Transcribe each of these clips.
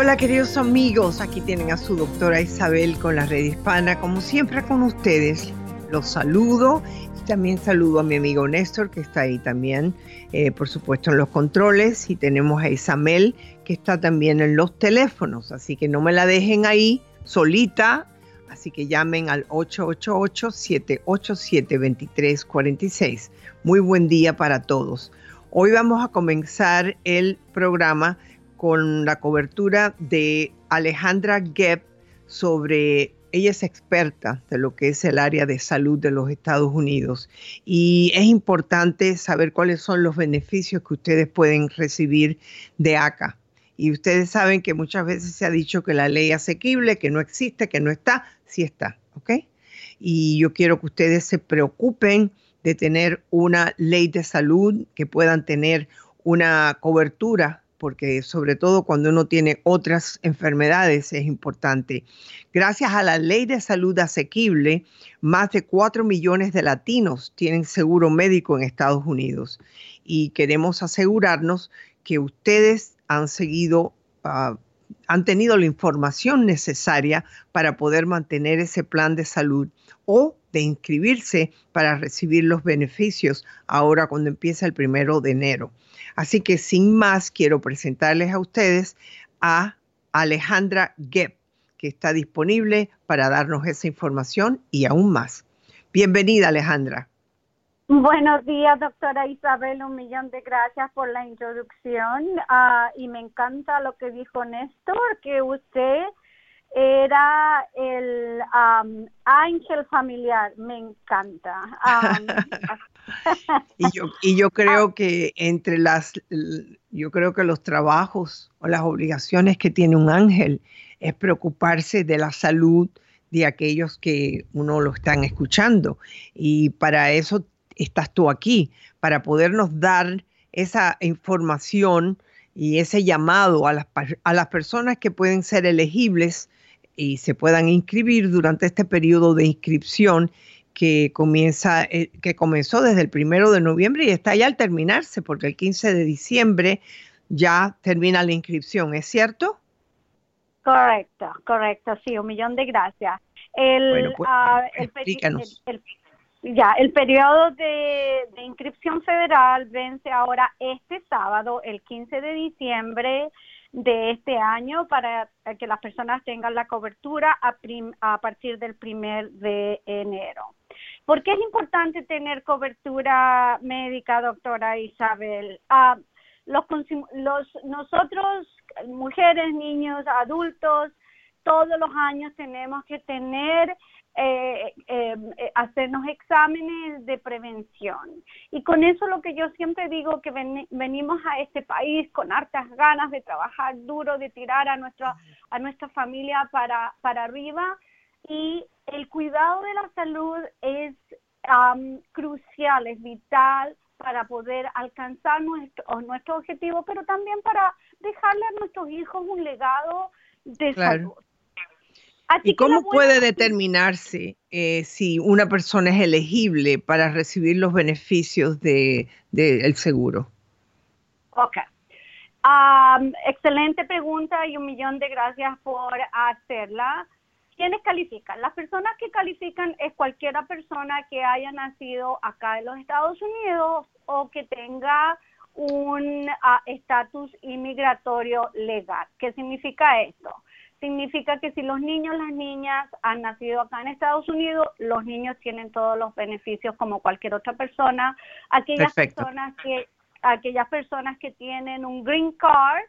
Hola queridos amigos, aquí tienen a su doctora Isabel con la red hispana, como siempre con ustedes. Los saludo y también saludo a mi amigo Néstor que está ahí también, eh, por supuesto en los controles y tenemos a Isabel que está también en los teléfonos, así que no me la dejen ahí solita, así que llamen al 888-787-2346. Muy buen día para todos. Hoy vamos a comenzar el programa con la cobertura de Alejandra Gepp sobre, ella es experta de lo que es el área de salud de los Estados Unidos y es importante saber cuáles son los beneficios que ustedes pueden recibir de ACA. Y ustedes saben que muchas veces se ha dicho que la ley asequible, que no existe, que no está, sí está, ¿ok? Y yo quiero que ustedes se preocupen de tener una ley de salud, que puedan tener una cobertura porque sobre todo cuando uno tiene otras enfermedades es importante. Gracias a la ley de salud asequible, más de 4 millones de latinos tienen seguro médico en Estados Unidos y queremos asegurarnos que ustedes han seguido, uh, han tenido la información necesaria para poder mantener ese plan de salud o de inscribirse para recibir los beneficios ahora cuando empieza el primero de enero. Así que sin más, quiero presentarles a ustedes a Alejandra Gepp, que está disponible para darnos esa información y aún más. Bienvenida, Alejandra. Buenos días, doctora Isabel. Un millón de gracias por la introducción. Ah, y me encanta lo que dijo Néstor, que usted era el ángel familiar, me encanta. y, yo, y yo creo que entre las, yo creo que los trabajos o las obligaciones que tiene un ángel es preocuparse de la salud de aquellos que uno lo están escuchando. Y para eso estás tú aquí, para podernos dar esa información y ese llamado a las, a las personas que pueden ser elegibles y se puedan inscribir durante este periodo de inscripción que comienza, eh, que comenzó desde el primero de noviembre y está ya al terminarse, porque el 15 de diciembre ya termina la inscripción, ¿es cierto? Correcto, correcto, sí, un millón de gracias. El, pues, ah, ya, el periodo de, de, inscripción federal vence ahora este sábado, el 15 de diciembre de este año para que las personas tengan la cobertura a, a partir del primer de enero. ¿Por qué es importante tener cobertura médica, doctora Isabel? Ah, los, los, nosotros, mujeres, niños, adultos, todos los años tenemos que tener eh, eh, eh, hacernos exámenes de prevención. Y con eso lo que yo siempre digo que venimos a este país con hartas ganas de trabajar duro, de tirar a nuestra, a nuestra familia para, para arriba. Y el cuidado de la salud es crucial, es vital para poder alcanzar nuestro, nuestro objetivo, pero también para dejarle a nuestros hijos un legado de salud. ¿Y cómo puede determinarse eh, si una persona es elegible para recibir los beneficios del de, seguro? Ok. excelente pregunta y un millón de gracias por hacerla. ¿Quiénes califican? Las personas que califican es cualquiera persona que haya nacido acá en los Estados Unidos o que tenga un ah, estatus inmigratorio legal. ¿Qué significa esto? Significa que si los niños, las niñas han nacido acá en Estados Unidos, los niños tienen todos los beneficios como cualquier otra persona. Aquellas personas que aquellas personas que tienen un green card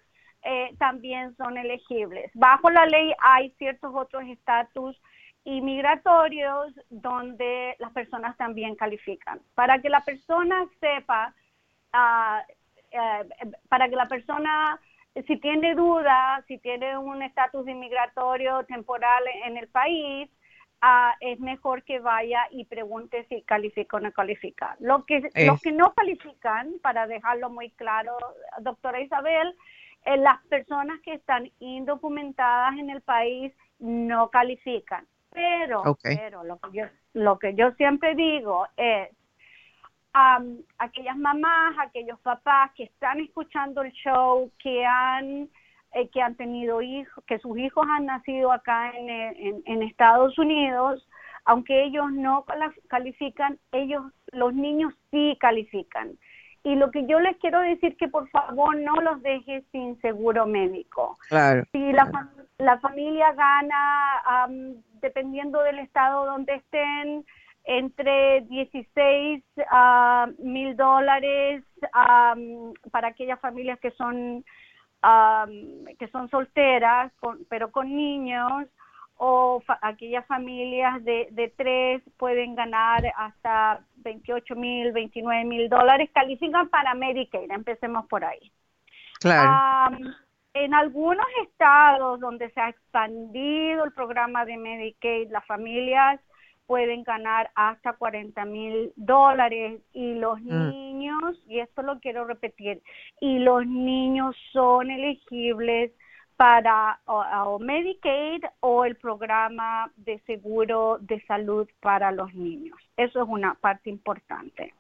eh, también son elegibles. Bajo la ley hay ciertos otros estatus inmigratorios donde las personas también califican. Para que la persona sepa, ah, eh, para que la persona si tiene dudas, si tiene un estatus inmigratorio temporal en el país, uh, es mejor que vaya y pregunte si califica o no califica. Lo que, los que no califican, para dejarlo muy claro, doctora Isabel, eh, las personas que están indocumentadas en el país no califican. Pero, pero lo que, yo, lo que yo siempre digo es, aquellas mamás, aquellos papás que están escuchando el show, que han eh, que han tenido hijos, que sus hijos han nacido acá en, en, Estados Unidos, aunque ellos no califican, ellos, los niños sí califican. Y lo que yo les quiero decir que por favor no los dejes sin seguro médico. Claro. Si la, la familia gana, dependiendo del estado donde estén, entre 16 mil dólares para aquellas familias que son que son solteras, pero con niños, o aquellas familias de, de tres pueden ganar hasta 28 mil, 29 mil dólares, califican para Medicaid, empecemos por ahí. Claro. en algunos estados donde se ha expandido el programa de Medicaid, las familias pueden ganar hasta 40 mil dólares y los mm. niños, y esto lo quiero repetir, y los niños son elegibles para o, Medicaid o el programa de seguro de salud para los niños. Eso es una parte importante.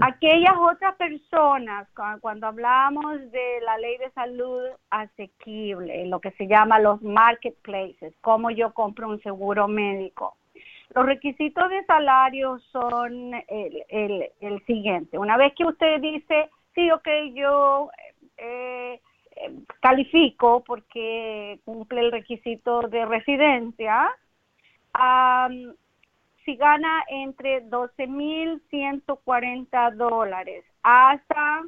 Aquellas otras personas, cuando hablamos de la ley de salud asequible, lo que se llama los marketplaces, cómo yo compro un seguro médico, los requisitos de salario son el, el, siguiente. Una vez que usted dice, sí, ok, yo eh, eh, califico porque cumple el requisito de residencia, si gana entre 12.140 dólares hasta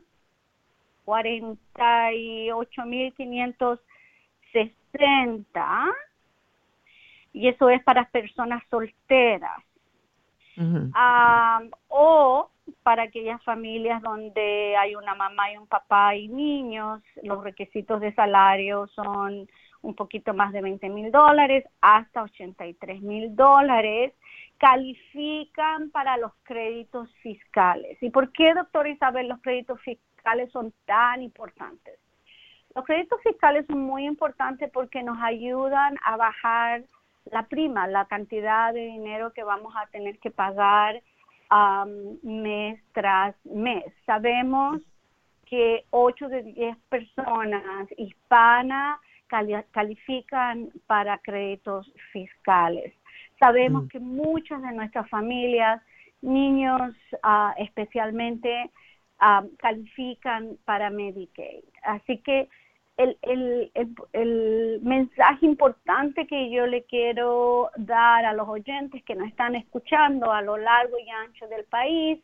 48.560, y eso es para personas solteras. o para aquellas familias donde hay una mamá y un papá y niños, los requisitos de salario son un poquito más de 20 mil dólares hasta 83 mil dólares, califican para los créditos fiscales. ¿Y por qué, doctora Isabel, los créditos fiscales son tan importantes? Los créditos fiscales son muy importantes porque nos ayudan a bajar la prima, la cantidad de dinero que vamos a tener que pagar mes tras mes. Sabemos que 8 de 10 personas hispanas califican para créditos fiscales. Sabemos mm. que muchas de nuestras familias, niños uh, especialmente, califican para Medicaid. Así que el, el, el, mensaje importante que yo le quiero dar a los oyentes que nos están escuchando a lo largo y ancho del país,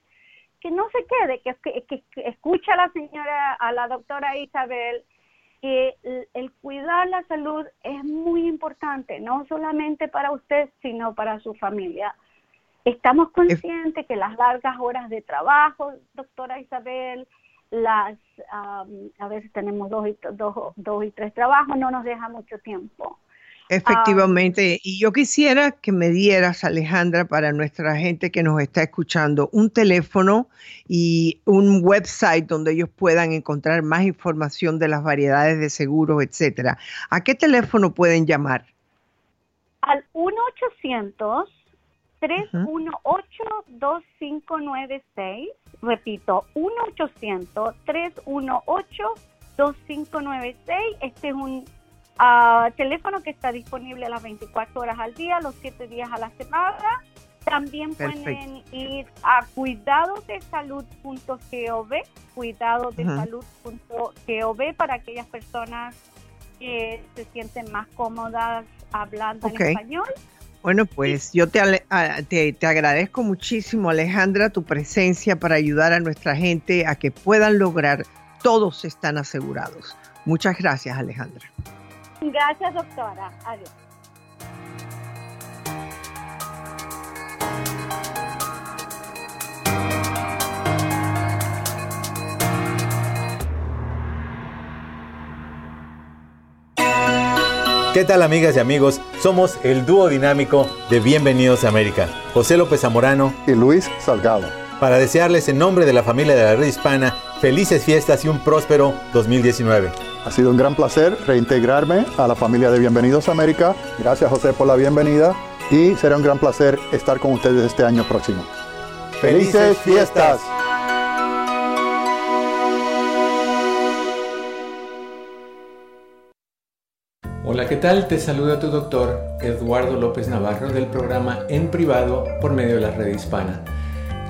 que no se quede, que, que, escucha a la señora, a la doctora Isabel, que el, cuidar la salud es muy importante, no solamente para usted, sino para su familia. Estamos conscientes que las largas horas de trabajo, doctora Isabel, las a veces tenemos dos y, dos, dos y tres trabajos, no nos deja mucho tiempo. Efectivamente, y yo quisiera que me dieras, Alejandra, para nuestra gente que nos está escuchando, un teléfono y un website donde ellos puedan encontrar más información de las variedades de seguros, etcétera. ¿A qué teléfono pueden llamar? Al 1 800 318-2596. Repito, 1-800-318-2596. Este es un ah, teléfono que está disponible a las 24 horas al día, los 7 días a la semana. También pueden ir a cuidadodesalud.gov, cuidadodesalud.gov para aquellas personas que se sienten más cómodas hablando en español. Bueno, pues yo te, te, agradezco muchísimo, Alejandra, tu presencia para ayudar a nuestra gente a que puedan lograr, todos están asegurados. Muchas gracias, Alejandra. Gracias, doctora. Adiós. ¿Qué tal amigas y amigos? Somos el dúo dinámico de Bienvenidos a América, José López Zamorano y Luis Salgado. Para desearles en nombre de la familia de la red hispana felices fiestas y un próspero 2019. Ha sido un gran placer reintegrarme a la familia de Bienvenidos a América. Gracias José por la bienvenida y será un gran placer estar con ustedes este año próximo. ¡Felices fiestas! Hola, ¿qué tal? Te saluda tu doctor Eduardo López Navarro del programa En Privado por medio de la red hispana.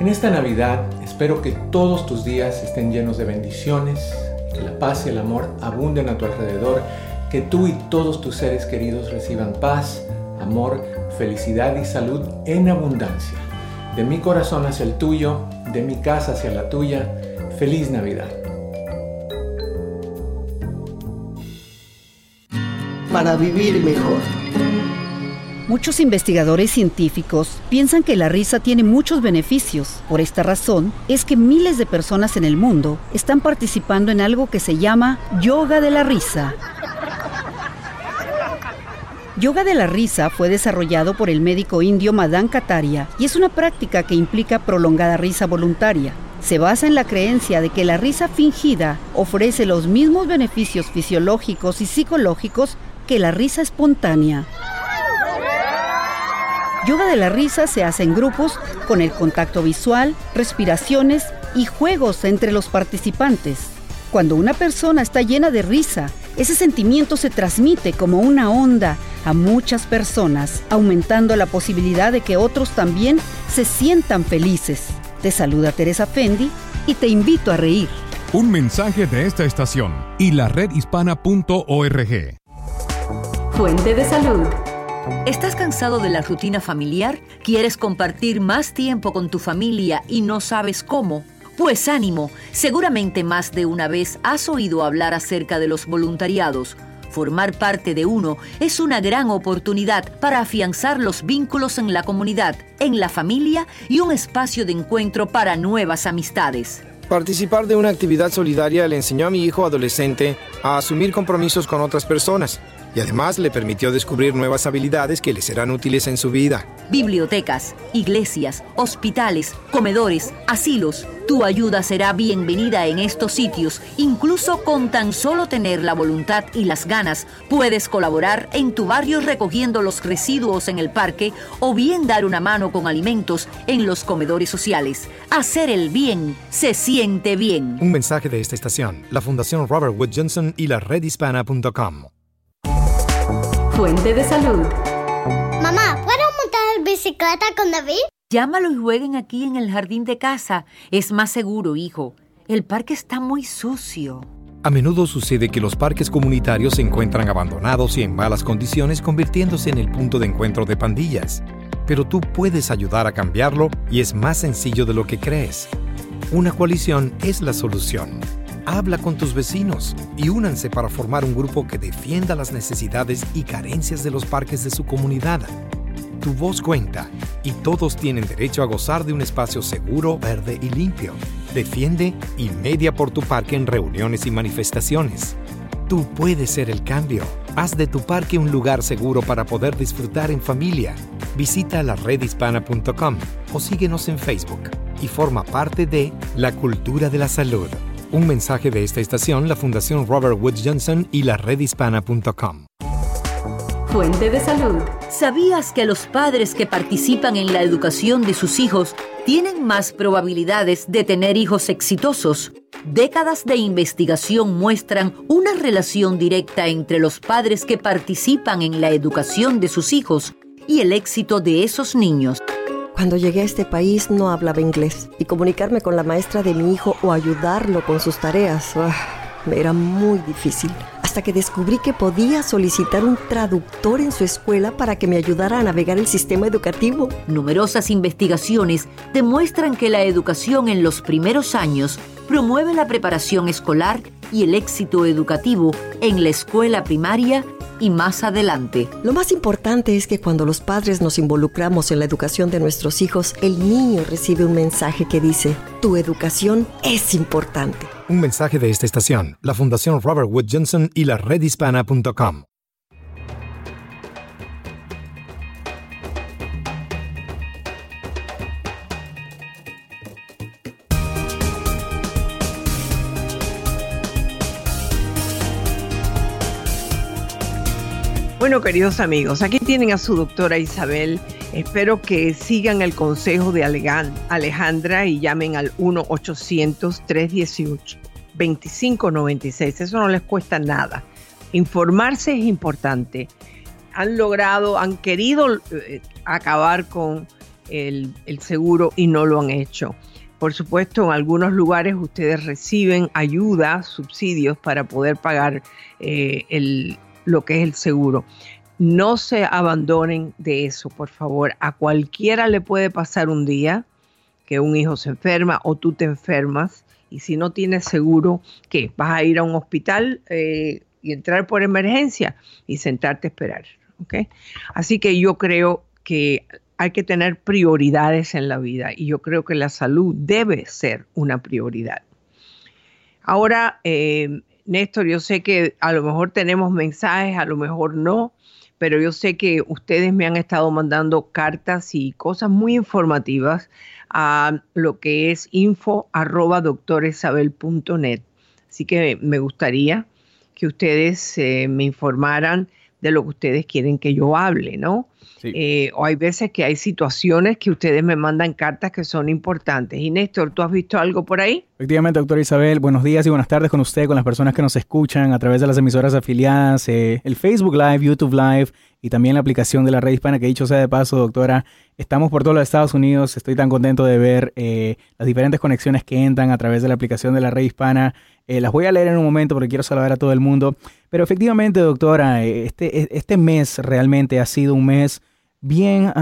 En esta Navidad espero que todos tus días estén llenos de bendiciones, que la paz y el amor abunden a tu alrededor, que tú y todos tus seres queridos reciban paz, amor, felicidad y salud en abundancia. De mi corazón hacia el tuyo, de mi casa hacia la tuya, feliz Navidad. Para vivir mejor. Muchos investigadores científicos piensan que la risa tiene muchos beneficios. Por esta razón es que miles de personas en el mundo están participando en algo que se llama yoga de la risa. Yoga de la risa fue desarrollado por el médico indio Madan Kataria y es una práctica que implica prolongada risa voluntaria. Se basa en la creencia de que la risa fingida ofrece los mismos beneficios fisiológicos y psicológicos la risa espontánea. Yoga de la risa se hace en grupos con el contacto visual, respiraciones y juegos entre los participantes. Cuando una persona está llena de risa, ese sentimiento se transmite como una onda a muchas personas, aumentando la posibilidad de que otros también se sientan felices. Te saluda Teresa Fendi y te invito a reír. Un mensaje de esta estación y la redhispana.org. Fuente de salud. ¿Estás cansado de la rutina familiar? ¿Quieres compartir más tiempo con tu familia y no sabes cómo? Pues ánimo, seguramente más de una vez has oído hablar acerca de los voluntariados. Formar parte de uno es una gran oportunidad para afianzar los vínculos en la comunidad, en la familia y un espacio de encuentro para nuevas amistades. Participar de una actividad solidaria le enseñó a mi hijo adolescente a asumir compromisos con otras personas y además le permitió descubrir nuevas habilidades que le serán útiles en su vida. Bibliotecas, iglesias, hospitales, comedores, asilos. Tu ayuda será bienvenida en estos sitios. Incluso con tan solo tener la voluntad y las ganas, puedes colaborar en tu barrio recogiendo los residuos en el parque o bien dar una mano con alimentos en los comedores sociales. Hacer el bien se siente bien. Un mensaje de esta estación, la Fundación Robert Wood Johnson y la redhispana.com. Fuente de salud. Mamá, ¿puedo montar bicicleta con David? Llámalo y jueguen aquí en el jardín de casa. Es más seguro, hijo. El parque está muy sucio. A menudo sucede que los parques comunitarios se encuentran abandonados y en malas condiciones, convirtiéndose en el punto de encuentro de pandillas. Pero tú puedes ayudar a cambiarlo y es más sencillo de lo que crees. Una coalición es la solución. Habla con tus vecinos y únanse para formar un grupo que defienda las necesidades y carencias de los parques de su comunidad. Tu voz cuenta y todos tienen derecho a gozar de un espacio seguro, verde y limpio. Defiende y media por tu parque en reuniones y manifestaciones. Tú puedes ser el cambio. Haz de tu parque un lugar seguro para poder disfrutar en familia. Visita la redhispana.com o síguenos en Facebook y forma parte de la cultura de la salud. Un mensaje de esta estación, la Fundación Robert Wood Johnson y la redhispana.com. Fuente de salud. ¿Sabías que los padres que participan en la educación de sus hijos tienen más probabilidades de tener hijos exitosos? Décadas de investigación muestran una relación directa entre los padres que participan en la educación de sus hijos y el éxito de esos niños. Cuando llegué a este país no hablaba inglés y comunicarme con la maestra de mi hijo o ayudarlo con sus tareas me era muy difícil. Hasta que descubrí que podía solicitar un traductor en su escuela para que me ayudara a navegar el sistema educativo. Numerosas investigaciones demuestran que la educación en los primeros años promueve la preparación escolar y el éxito educativo en la escuela primaria y más adelante. Lo más importante es que cuando los padres nos involucramos en la educación de nuestros hijos, el niño recibe un mensaje que dice, tu educación es importante. Un mensaje de esta estación, la Fundación Robert Wood Johnson y la redhispana.com. Bueno, queridos amigos, aquí tienen a su doctora Isabel. Espero que sigan el consejo de Alejandra y llamen al 1-800-318-2596. Eso no les cuesta nada. Informarse es importante. Han logrado, han querido eh, acabar con el, seguro y no lo han hecho. Por supuesto, en algunos lugares ustedes reciben ayuda, subsidios para poder pagar eh, el lo que es el seguro. No se abandonen de eso, por favor. A cualquiera le puede pasar un día que un hijo se enferma o tú te enfermas y si no tienes seguro, ¿qué? Vas a ir a un hospital eh, y entrar por emergencia y sentarte a esperar. Así que yo creo que hay que tener prioridades en la vida y yo creo que la salud debe ser una prioridad. Ahora, eh, Néstor, yo sé que a lo mejor tenemos mensajes, a lo mejor no, pero yo sé que ustedes me han estado mandando cartas y cosas muy informativas a lo que es info arroba doctoresabel.net. Así que me gustaría que ustedes eh, me informaran de lo que ustedes quieren que yo hable, ¿no? Eh, o hay veces que hay situaciones que ustedes me mandan cartas que son importantes. Y Néstor, ¿tú has visto algo por ahí? Efectivamente, doctora Isabel, buenos días y buenas tardes con usted, con las personas que nos escuchan a través de las emisoras afiliadas, eh, el Facebook Live, YouTube Live y también la aplicación de la red hispana, que dicho sea de paso, doctora, estamos por todos los Estados Unidos, estoy tan contento de ver eh, las diferentes conexiones que entran a través de la aplicación de la red hispana. las voy a leer en un momento porque quiero saludar a todo el mundo. Pero efectivamente, doctora, este, este mes realmente ha sido un mes bien,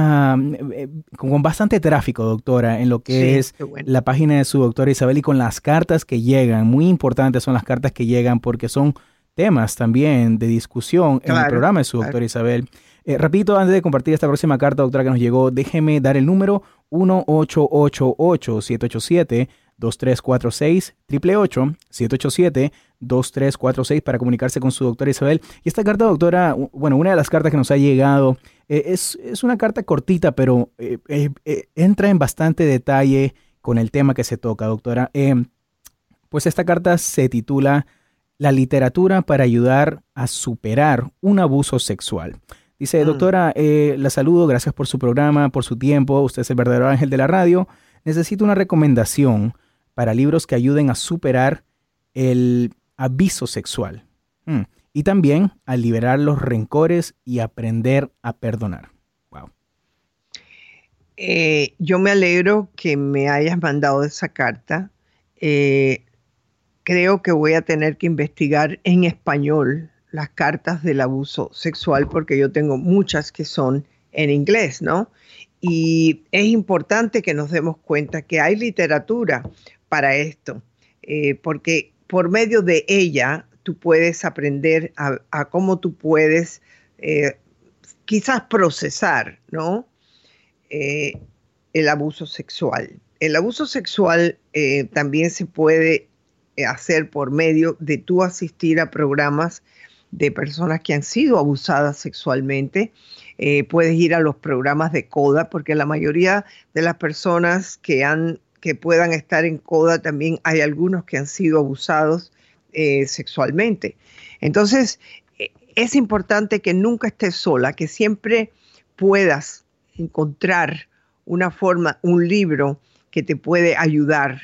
eh, con bastante tráfico, doctora, en lo que es la página de su doctora Isabel y con las cartas que llegan. Muy importantes son las cartas que llegan porque son temas también de discusión en el programa de su doctora Isabel. Eh, repito, antes de compartir esta próxima carta, doctora, que nos llegó, déjeme dar el número 1888 787 2346 888 787 2346 para comunicarse con su doctora Isabel. Y esta carta, doctora, bueno, una de las cartas que nos ha llegado eh, es, una carta cortita, pero eh, eh, entra en bastante detalle con el tema que se toca, doctora. pues esta carta se titula La literatura para ayudar a superar un abuso sexual. Dice, mm. doctora, la saludo, gracias por su programa, por su tiempo, usted es el verdadero ángel de la radio. Necesito una recomendación para libros que ayuden a superar el aviso sexual mm. y también a liberar los rencores y aprender a perdonar. Wow. Eh, yo me alegro que me hayas mandado esa carta. Eh, creo que voy a tener que investigar en español las cartas del abuso sexual porque yo tengo muchas que son en inglés, ¿no? Y es importante que nos demos cuenta que hay literatura para esto, eh, porque por medio de ella tú puedes aprender a, cómo tú puedes eh, quizás procesar, ¿no? Eh, el abuso sexual. El abuso sexual también se puede hacer por medio de tú asistir a programas de personas que han sido abusadas sexualmente. puedes ir a los programas de CODA porque la mayoría de las personas que han que puedan estar en coda, también hay algunos que han sido abusados eh, sexualmente. Entonces, eh, es importante que nunca estés sola, que siempre puedas encontrar una forma, un libro que te puede ayudar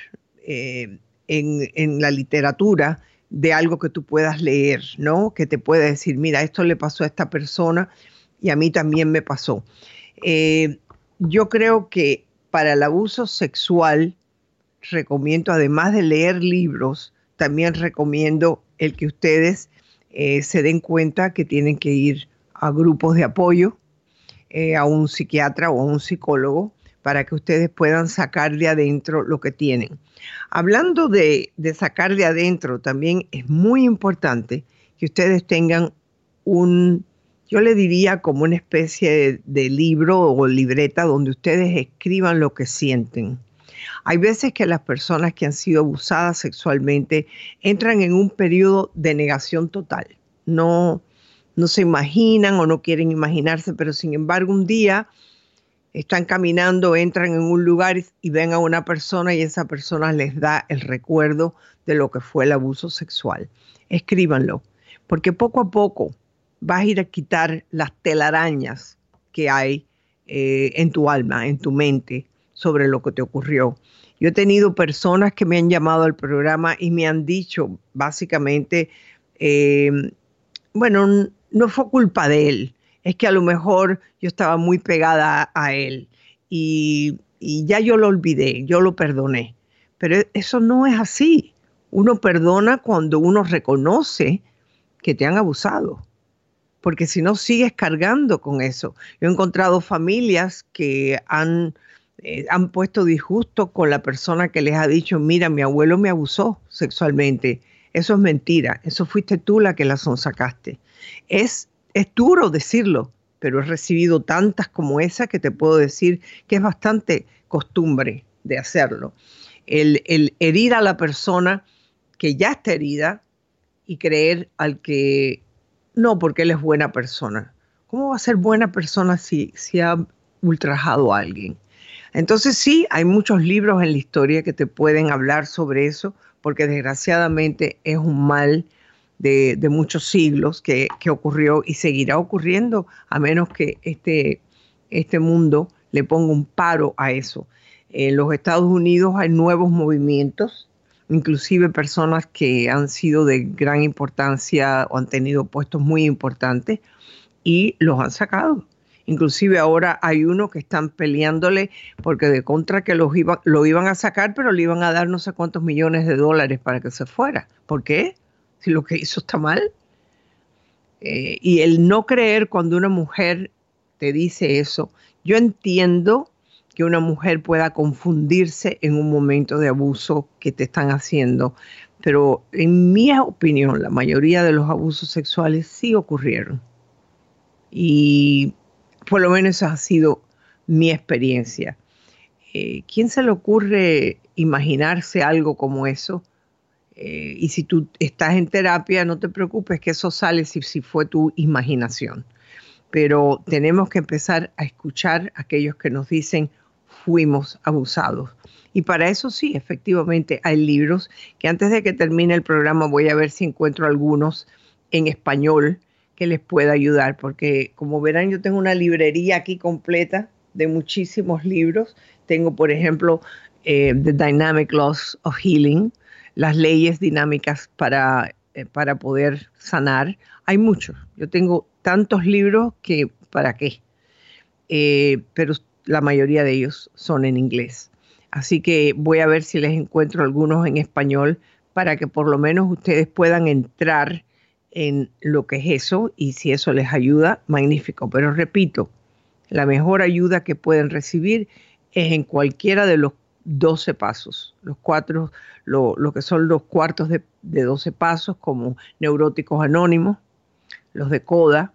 eh, en, la literatura de algo que tú puedas leer, ¿no? Que te pueda decir, mira, esto le pasó a esta persona y a mí también me pasó. yo creo que para el abuso sexual, recomiendo, además de leer libros, también recomiendo el que ustedes eh, se den cuenta que tienen que ir a grupos de apoyo, eh, a un psiquiatra o a un psicólogo, para que ustedes puedan sacar de adentro lo que tienen. Hablando de, sacar de adentro, también es muy importante que ustedes tengan un, yo le diría como una especie de, libro o libreta donde ustedes escriban lo que sienten. Hay veces que las personas que han sido abusadas sexualmente entran en un periodo de negación total. No, no se imaginan o no quieren imaginarse, pero sin embargo un día están caminando, entran en un lugar y ven a una persona y esa persona les da el recuerdo de lo que fue el abuso sexual. Escríbanlo, porque poco a poco vas a ir a quitar las telarañas que hay eh, en tu alma, en tu mente, sobre lo que te ocurrió. Yo he tenido personas que me han llamado al programa y me han dicho básicamente, eh, bueno, no fue culpa de él, es que a lo mejor yo estaba muy pegada a él y, ya yo lo olvidé, yo lo perdoné. Pero eso no es así. Uno perdona cuando uno reconoce que te han abusado porque si no sigues cargando con eso. Yo he encontrado familias que han, eh, han puesto disgusto con la persona que les ha dicho, mira, mi abuelo me abusó sexualmente. Eso es mentira, eso fuiste tú la que la sonsacaste. Es, es duro decirlo, pero he recibido tantas como esa que te puedo decir que es bastante costumbre de hacerlo. El, herir a la persona que ya está herida y creer al que no, porque él es buena persona. ¿Cómo va a ser buena persona si, si ha ultrajado a alguien? Entonces sí, hay muchos libros en la historia que te pueden hablar sobre eso, porque desgraciadamente es un mal de, muchos siglos que, ocurrió y seguirá ocurriendo a menos que este, este mundo le ponga un paro a eso. En los Estados Unidos hay nuevos movimientos inclusive personas que han sido de gran importancia o han tenido puestos muy importantes y los han sacado. Inclusive ahora hay uno que están peleándole porque de contra que los iba, lo iban a sacar, pero le iban a dar no sé cuántos millones de dólares para que se fuera. ¿Por qué? Lo que hizo está mal. Eh, y el no creer cuando una mujer te dice eso, yo entiendo que una mujer pueda confundirse en un momento de abuso que te están haciendo. Pero en mi opinión, la mayoría de los abusos sexuales sí ocurrieron. Y por lo menos esa ha sido mi experiencia. Eh, ¿Quién se le ocurre imaginarse algo como eso? Eh, y si tú estás en terapia, no te preocupes que eso sale si, si fue tu imaginación. Pero tenemos que empezar a escuchar a aquellos que nos dicen, fuimos abusados. Y para eso sí, efectivamente, hay libros que antes de que termine el programa voy a ver si encuentro algunos en español que les pueda ayudar, porque como verán yo tengo una librería aquí completa de muchísimos libros. Tengo, por ejemplo, eh, The Dynamic Laws of Healing, las leyes dinámicas para, eh, para poder sanar. Hay muchos. Yo tengo tantos libros que, ¿para qué? Eh, pero la mayoría de ellos son en inglés. Así que voy a ver si les encuentro algunos en español para que por lo menos ustedes puedan entrar en lo que es eso y si eso les ayuda, magnífico. Pero repito, la mejor ayuda que pueden recibir es en cualquiera de los 12 pasos, los cuatro, lo, que son los cuartos de, de 12 pasos como neuróticos anónimos, los de CODA,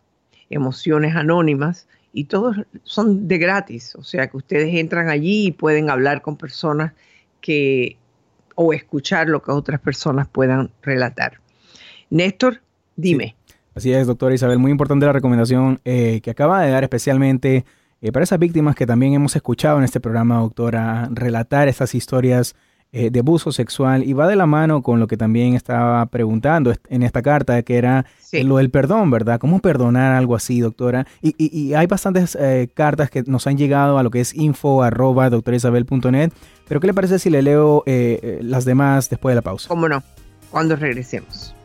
emociones anónimas y todos son de gratis, o sea que ustedes entran allí y pueden hablar con personas que o escuchar lo que otras personas puedan relatar. Néstor, dime. Así es, doctora Isabel, muy importante la recomendación eh, que acaba de dar especialmente eh, para esas víctimas que también hemos escuchado en este programa, doctora, relatar estas historias eh, de abuso sexual y va de la mano con lo que también estaba preguntando en esta carta, que era lo del perdón, ¿verdad? ¿Cómo perdonar algo así, doctora? Y, y, hay bastantes eh, cartas que nos han llegado a lo que es info arroba pero ¿qué le parece si le leo eh, las demás después de la pausa? ¿Cómo no? Cuando regresemos.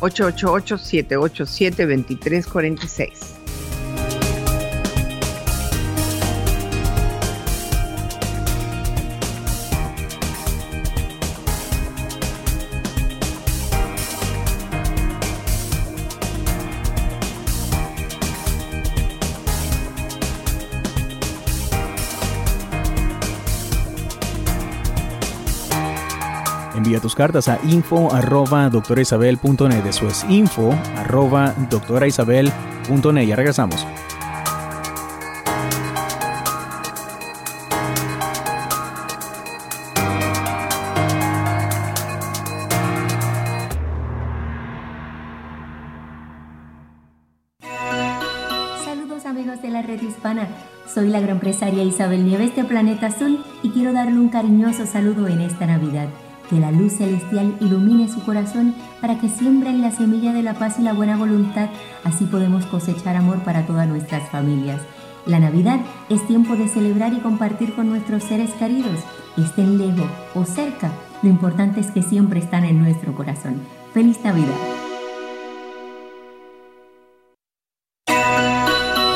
888-787-2346. Cartas a info arroba doctoraisabel.net. Eso es info arroba doctoraisabel.net. Ya regresamos. Soy la gran empresaria Isabel Nieves de Planeta Azul y quiero darle un cariñoso saludo en esta Navidad Que la luz celestial ilumine su corazón para que siembren la semilla de la paz y la buena voluntad. Así podemos cosechar amor para todas nuestras familias. La Navidad es tiempo de celebrar y compartir con nuestros seres queridos, estén lejos o cerca. Lo importante es que siempre están en nuestro corazón. ¡Feliz Navidad!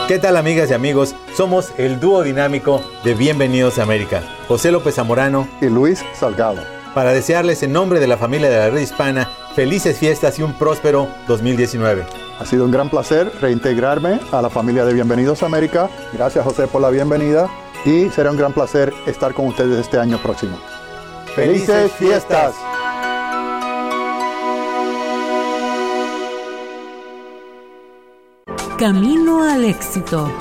¿Qué tal amigas y amigos? Somos el dúo dinámico de Bienvenidos a América, José López Zamorano y Luis Salgado. Para desearles en nombre de la familia de la red hispana felices fiestas y un próspero 2019. Ha sido un gran placer reintegrarme a la familia de Bienvenidos a América. Gracias José por la bienvenida y será un gran placer estar con ustedes este año próximo. ¡Felices fiestas! Camino al éxito.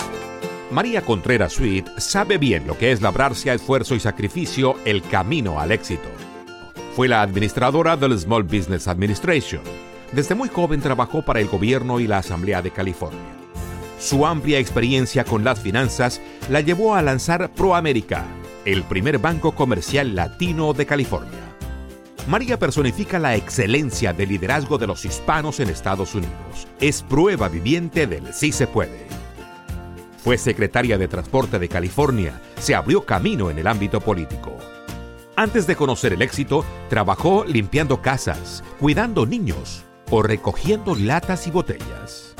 María Contreras Sweet sabe bien lo que es labrarse a esfuerzo y sacrificio el camino al éxito. Fue la administradora del Small Business Administration. Desde muy joven trabajó para el gobierno y la Asamblea de California. Su amplia experiencia con las finanzas la llevó a lanzar ProAmerica, el primer banco comercial latino de California. María personifica la excelencia de liderazgo de los hispanos en Estados Unidos. Es prueba viviente del sí se puede. Fue secretaria de Transporte de California, se abrió camino en el ámbito político. Antes de conocer el éxito, trabajó limpiando casas, cuidando niños o recogiendo latas y botellas.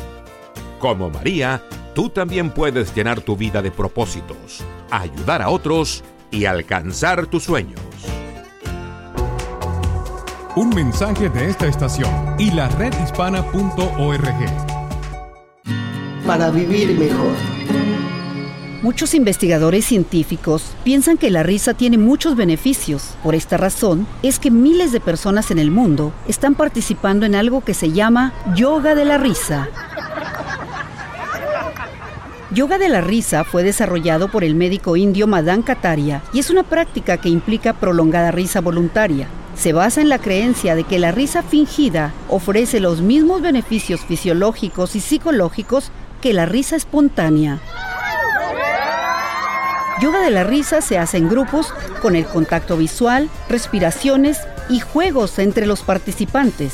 Como María, tú también puedes llenar tu vida de propósitos, ayudar a otros y alcanzar tus sueños. Un mensaje de esta estación y la redhispana.org. Para vivir mejor. Muchos investigadores científicos piensan que la risa tiene muchos beneficios. Por esta razón es que miles de personas en el mundo están participando en algo que se llama yoga de la risa. Yoga de la risa fue desarrollado por el médico indio Madan Kataria y es una práctica que implica prolongada risa voluntaria. Se basa en la creencia de que la risa fingida ofrece los mismos beneficios fisiológicos y psicológicos que la risa espontánea. Yoga de la risa se hace en grupos con el contacto visual, respiraciones y juegos entre los participantes.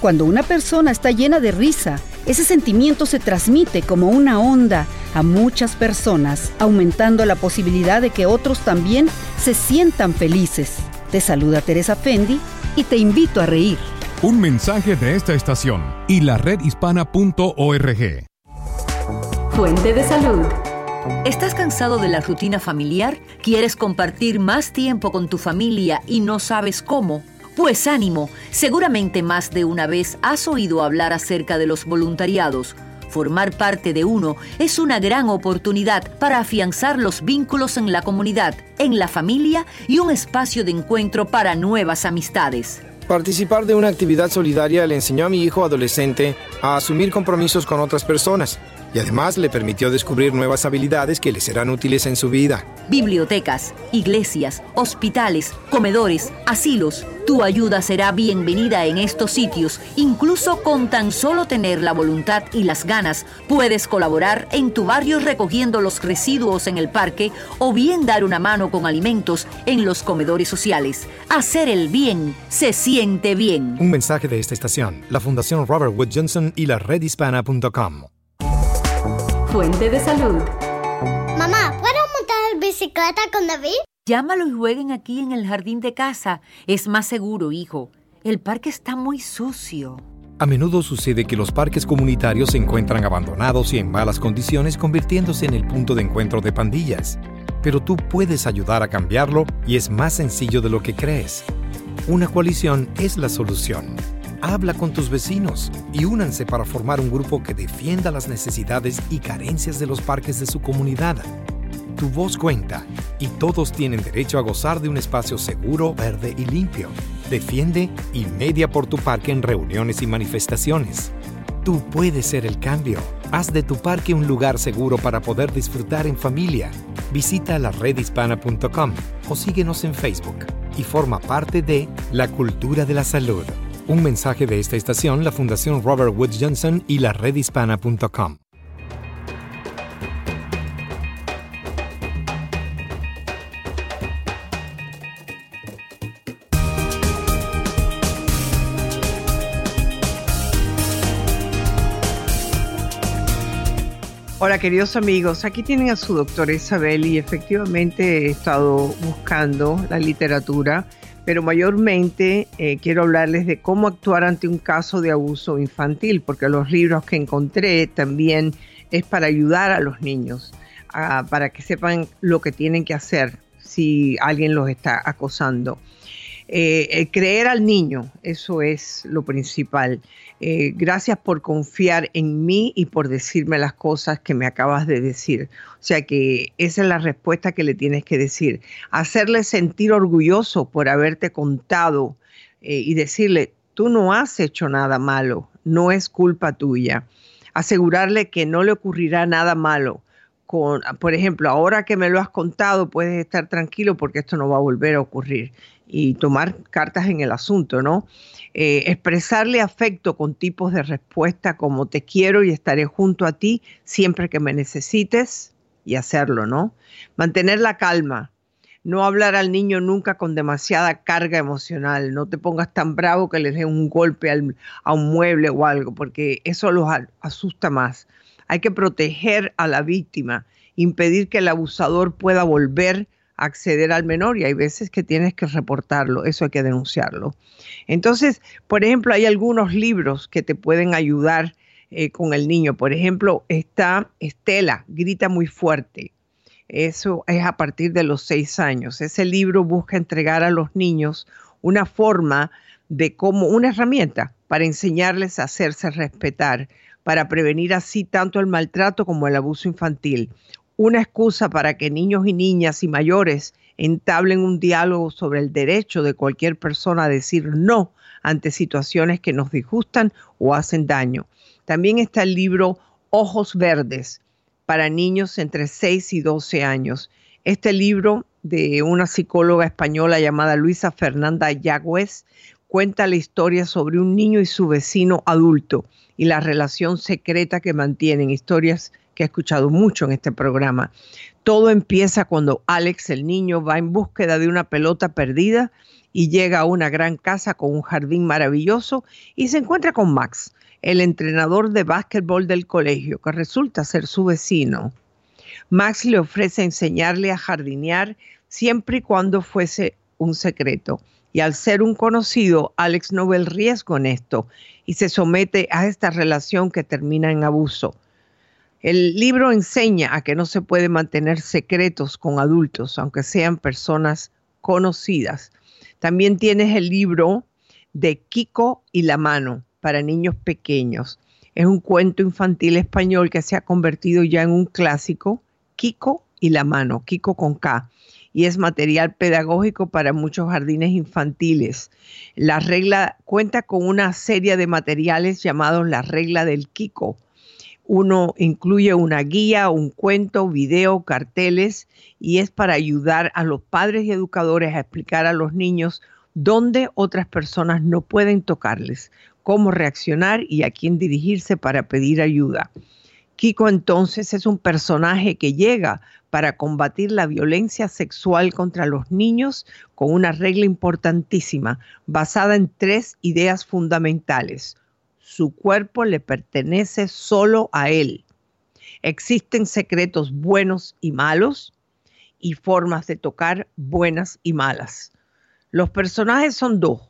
Cuando una persona está llena de risa, ese sentimiento se transmite como una onda a muchas personas, aumentando la posibilidad de que otros también se sientan felices. Te saluda Teresa Fendi y te invito a reír. Un mensaje de esta estación y la redhispana.org. Fuente de salud. ¿Estás cansado de la rutina familiar? ¿Quieres compartir más tiempo con tu familia y no sabes cómo? Pues ánimo, seguramente más de una vez has oído hablar acerca de los voluntariados. Formar parte de uno es una gran oportunidad para afianzar los vínculos en la comunidad, en la familia y un espacio de encuentro para nuevas amistades. Participar de una actividad solidaria le enseñó a mi hijo adolescente a asumir compromisos con otras personas y además le permitió descubrir nuevas habilidades que le serán útiles en su vida. Bibliotecas, iglesias, hospitales, comedores, asilos. Tu ayuda será bienvenida en estos sitios. Incluso con tan solo tener la voluntad y las ganas, puedes colaborar en tu barrio recogiendo los residuos en el parque o bien dar una mano con alimentos en los comedores sociales. Hacer el bien se siente bien. Un mensaje de esta estación, la Fundación Robert Wood Johnson y la redhispana.com. Fuente de salud. Mamá, ¿puedo montar bicicleta con David? Llámalo y jueguen aquí en el jardín de casa. Es más seguro, hijo. El parque está muy sucio. A menudo sucede que los parques comunitarios se encuentran abandonados y en malas condiciones, convirtiéndose en el punto de encuentro de pandillas. Pero tú puedes ayudar a cambiarlo y es más sencillo de lo que crees. Una coalición es la solución. Habla con tus vecinos y únanse para formar un grupo que defienda las necesidades y carencias de los parques de su comunidad. Tu voz cuenta y todos tienen derecho a gozar de un espacio seguro, verde y limpio. Defiende y media por tu parque en reuniones y manifestaciones. Tú puedes ser el cambio. Haz de tu parque un lugar seguro para poder disfrutar en familia. Visita la redhispana.com o síguenos en Facebook y forma parte de la cultura de la salud. Un mensaje de esta estación, la Fundación Robert Wood Johnson y la redhispana.com. Hola queridos amigos, aquí tienen a su doctora Isabel y efectivamente he estado buscando la literatura pero mayormente eh, quiero hablarles de cómo actuar ante un caso de abuso infantil, porque los libros que encontré también es para ayudar a los niños, para que sepan lo que tienen que hacer si alguien los está acosando. Eh, creer al niño, eso es lo principal. Eh, gracias por confiar en mí y por decirme las cosas que me acabas de decir. O sea que esa es la respuesta que le tienes que decir. Hacerle sentir orgulloso por haberte contado eh, y decirle, tú no has hecho nada malo, no es culpa tuya. Asegurarle que no le ocurrirá nada malo por ejemplo, ahora que me lo has contado, puedes estar tranquilo porque esto no va a volver a ocurrir y tomar cartas en el asunto, ¿no? Eh, expresarle afecto con tipos de respuesta como te quiero y estaré junto a ti siempre que me necesites y hacerlo, ¿no? Mantener la calma, no hablar al niño nunca con demasiada carga emocional, no te pongas tan bravo que le des un golpe a un mueble o algo, porque eso los asusta más. Hay que proteger a la víctima, impedir que el abusador pueda volver a acceder al menor y hay veces que tienes que reportarlo, eso hay que denunciarlo. Entonces, por ejemplo, hay algunos libros que te pueden ayudar eh, con el niño. Por ejemplo, está Estela, grita muy fuerte. Eso es a partir de los seis años. Ese libro busca entregar a los niños una forma de cómo, una herramienta para enseñarles a hacerse respetar, para prevenir así tanto el maltrato como el abuso infantil. Una excusa para que niños y niñas y mayores entablen un diálogo sobre el derecho de cualquier persona a decir no ante situaciones que nos disgustan o hacen daño. También está el libro Ojos Verdes para niños entre 6 y 12 años. Este libro de una psicóloga española llamada Luisa Fernanda Yagüez cuenta la historia sobre un niño y su vecino adulto y la relación secreta que mantienen, historias que he escuchado mucho en este programa. Todo empieza cuando Alex, el niño, va en búsqueda de una pelota perdida y llega a una gran casa con un jardín maravilloso y se encuentra con Max, el entrenador de básquetbol del colegio, que resulta ser su vecino. Max le ofrece enseñarle a jardinear siempre y cuando fuese un secreto. Y al ser un conocido, Alex no ve el riesgo en esto y se somete a esta relación que termina en abuso. El libro enseña a que no se puede mantener secretos con adultos, aunque sean personas conocidas. También tienes el libro de Kiko y la mano para niños pequeños. Es un cuento infantil español que se ha convertido ya en un clásico, Kiko y la mano, Kiko con K y es material pedagógico para muchos jardines infantiles. La regla cuenta con una serie de materiales llamados la regla del Kiko. Uno incluye una guía, un cuento, video, carteles y es para ayudar a los padres y educadores a explicar a los niños dónde otras personas no pueden tocarles, cómo reaccionar y a quién dirigirse para pedir ayuda. Kiko entonces es un personaje que llega para combatir la violencia sexual contra los niños con una regla importantísima basada en tres ideas fundamentales. Su cuerpo le pertenece solo a él. Existen secretos buenos y malos y formas de tocar buenas y malas. Los personajes son dos,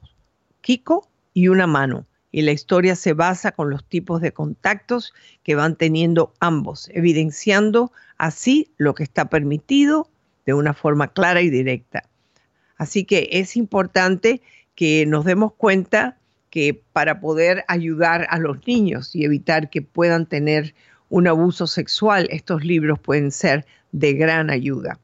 Kiko y una mano y la historia se basa con los tipos de contactos que van teniendo ambos, evidenciando así lo que está permitido de una forma clara y directa. Así que es importante que nos demos cuenta que para poder ayudar a los niños y evitar que puedan tener un abuso sexual, estos libros pueden ser de gran ayuda.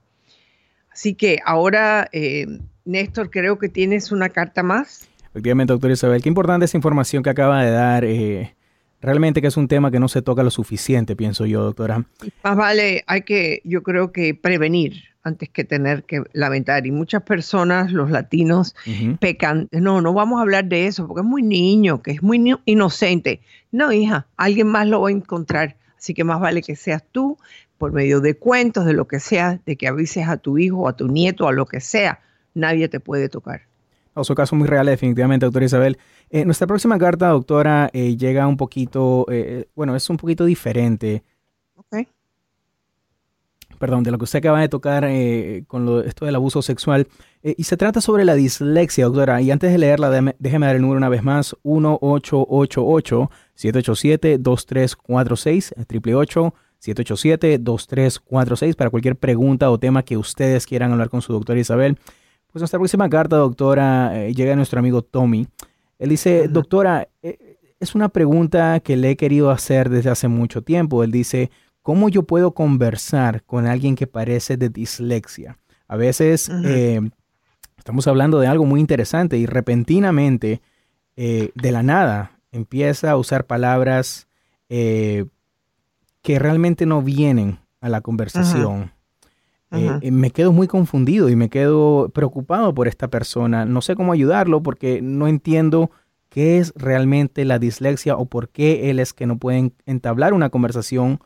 Así que ahora, eh, Néstor, creo que tienes una carta más. Efectivamente, doctor Isabel, qué importante esa información que acaba de dar. Eh, realmente que es un tema que no se toca lo suficiente, pienso yo, doctora. Más vale, hay que, yo creo que prevenir antes que tener que lamentar. Y muchas personas, los latinos, pecan. No, no vamos a hablar de eso porque es muy niño, que es muy inocente. No, hija, alguien más lo va a encontrar. Así que más vale que seas tú, por medio de cuentos, de lo que sea, de que avises a tu hijo, a tu nieto, a lo que sea. Nadie te puede tocar. Son casos muy reales, definitivamente, doctora Isabel. Eh, nuestra próxima carta, doctora, eh, llega un poquito, eh, bueno, es un poquito diferente. perdón, de lo que usted acaba de tocar con lo, esto del abuso sexual. Y se trata sobre la dislexia, doctora. Y antes de leerla, déjeme, dar el número una vez más, 1-888-787-2346, 888-787-2346, para cualquier pregunta o tema que ustedes quieran hablar con su doctora Isabel. Pues nuestra próxima carta, doctora, eh, llega a nuestro amigo Tommy. Él dice, doctora, es una pregunta que le he querido hacer desde hace mucho tiempo. Él dice, ¿cómo yo puedo conversar con alguien que parece de dislexia? A veces eh, estamos hablando de algo muy interesante y repentinamente, eh, de la nada, empieza a usar palabras eh, que realmente no vienen a la conversación. Me quedo muy confundido y me quedo preocupado por esta persona. No sé cómo ayudarlo porque no entiendo qué es realmente la dislexia o por qué él es que no pueden entablar una conversación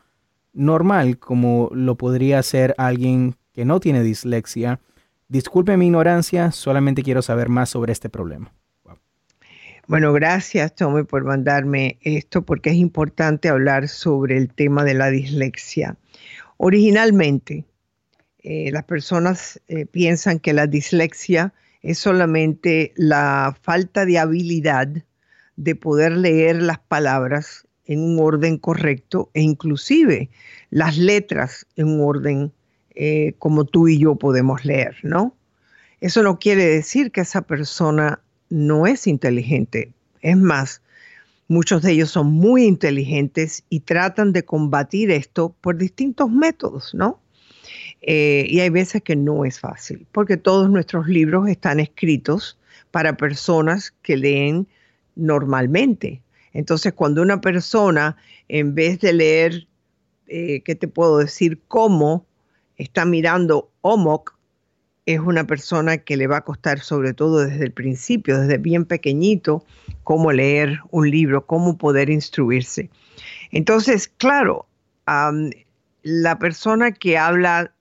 normal como lo podría hacer alguien que no tiene dislexia. Disculpe mi ignorancia, solamente quiero saber más sobre este problema. Bueno, gracias Tommy por mandarme esto porque es importante hablar sobre el tema de la dislexia. Originalmente, eh, las personas eh, piensan que la dislexia es solamente la falta de habilidad de poder leer las palabras en un orden correcto e inclusive las letras en un orden eh, como tú y yo podemos leer, ¿no? Eso no quiere decir que esa persona no es inteligente. Es más, muchos de ellos son muy inteligentes y tratan de combatir esto por distintos métodos, ¿no? Eh, y hay veces que no es fácil, porque todos nuestros libros están escritos para personas que leen normalmente, entonces, cuando una persona, en vez de leer, eh, ¿qué te puedo decir? Cómo está mirando OMOC, es una persona que le va a costar, sobre todo desde el principio, desde bien pequeñito, cómo leer un libro, cómo poder instruirse. Entonces, claro, la persona que habla,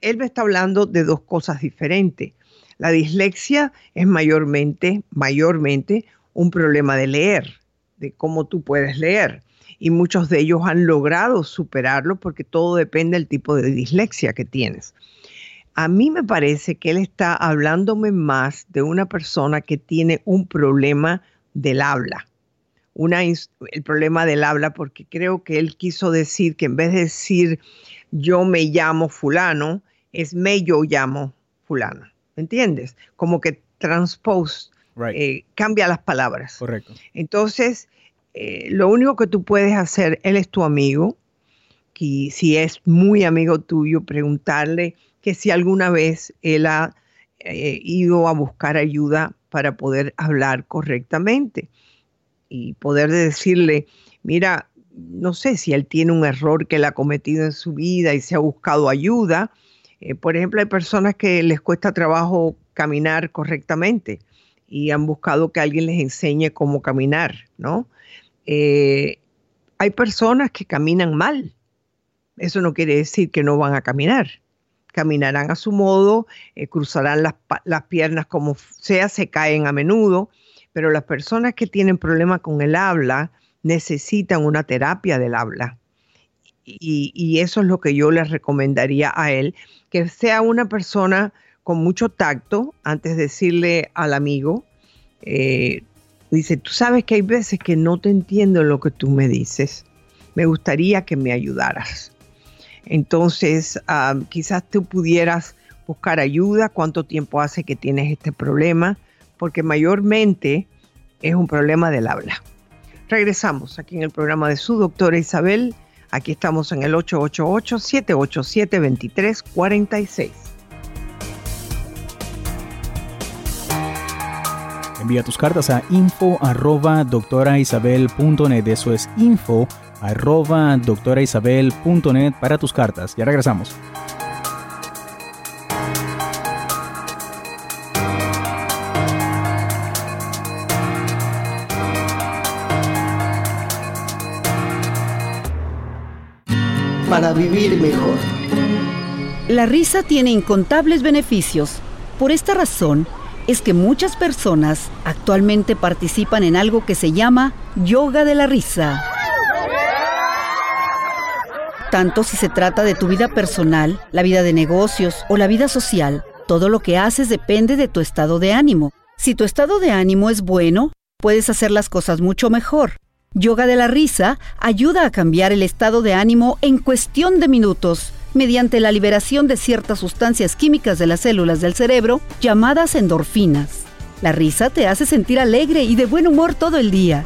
él me está hablando de dos cosas diferentes. La dislexia es mayormente, mayormente un problema de leer de cómo tú puedes leer. Y muchos de ellos han logrado superarlo porque todo depende del tipo de dislexia que tienes. A mí me parece que él está hablándome más de una persona que tiene un problema del habla. Una, el problema del habla, porque creo que él quiso decir que en vez de decir yo me llamo fulano, es me yo llamo fulano. ¿Me entiendes? Como que transpose, eh, cambia las palabras. Correcto. Entonces, eh, lo único que tú puedes hacer, él es tu amigo, y si es muy amigo tuyo, preguntarle que si alguna vez él ha eh, ido a buscar ayuda para poder hablar correctamente y poder decirle, mira, no sé si él tiene un error que él ha cometido en su vida y se ha buscado ayuda. Eh, por ejemplo, hay personas que les cuesta trabajo caminar correctamente y han buscado que alguien les enseñe cómo caminar, ¿no? Eh, hay personas que caminan mal. Eso no quiere decir que no van a caminar. Caminarán a su modo, eh, cruzarán las, las, piernas como sea, se caen a menudo, pero las personas que tienen problemas con el habla necesitan una terapia del habla. Y, eso es lo que yo les recomendaría a él, que sea una persona con mucho tacto antes de decirle al amigo, eh, Dice, tú sabes que hay veces que no te entiendo lo que tú me dices. Me gustaría que me ayudaras. Entonces, ah, quizás tú pudieras buscar ayuda, cuánto tiempo hace que tienes este problema, porque mayormente es un problema del habla. Regresamos aquí en el programa de su doctora Isabel. Aquí estamos en el 888-787-2346. Envía tus cartas a info arroba doctoraisabel.net. Eso es info arroba doctoraisabel.net para tus cartas. Ya regresamos. Vivir mejor. La risa tiene incontables beneficios. Por esta razón, es que muchas personas actualmente participan en algo que se llama yoga de la risa. tanto, si se trata de tu vida personal, la vida de negocios o la vida social, todo lo que haces depende de tu estado de ánimo. Si tu estado de ánimo es bueno, puedes hacer las cosas mucho mejor. Yoga de la risa ayuda a cambiar el estado de ánimo en cuestión de minutos mediante la liberación de ciertas sustancias químicas de las células del cerebro llamadas endorfinas. La risa te hace sentir alegre y de buen humor todo el día.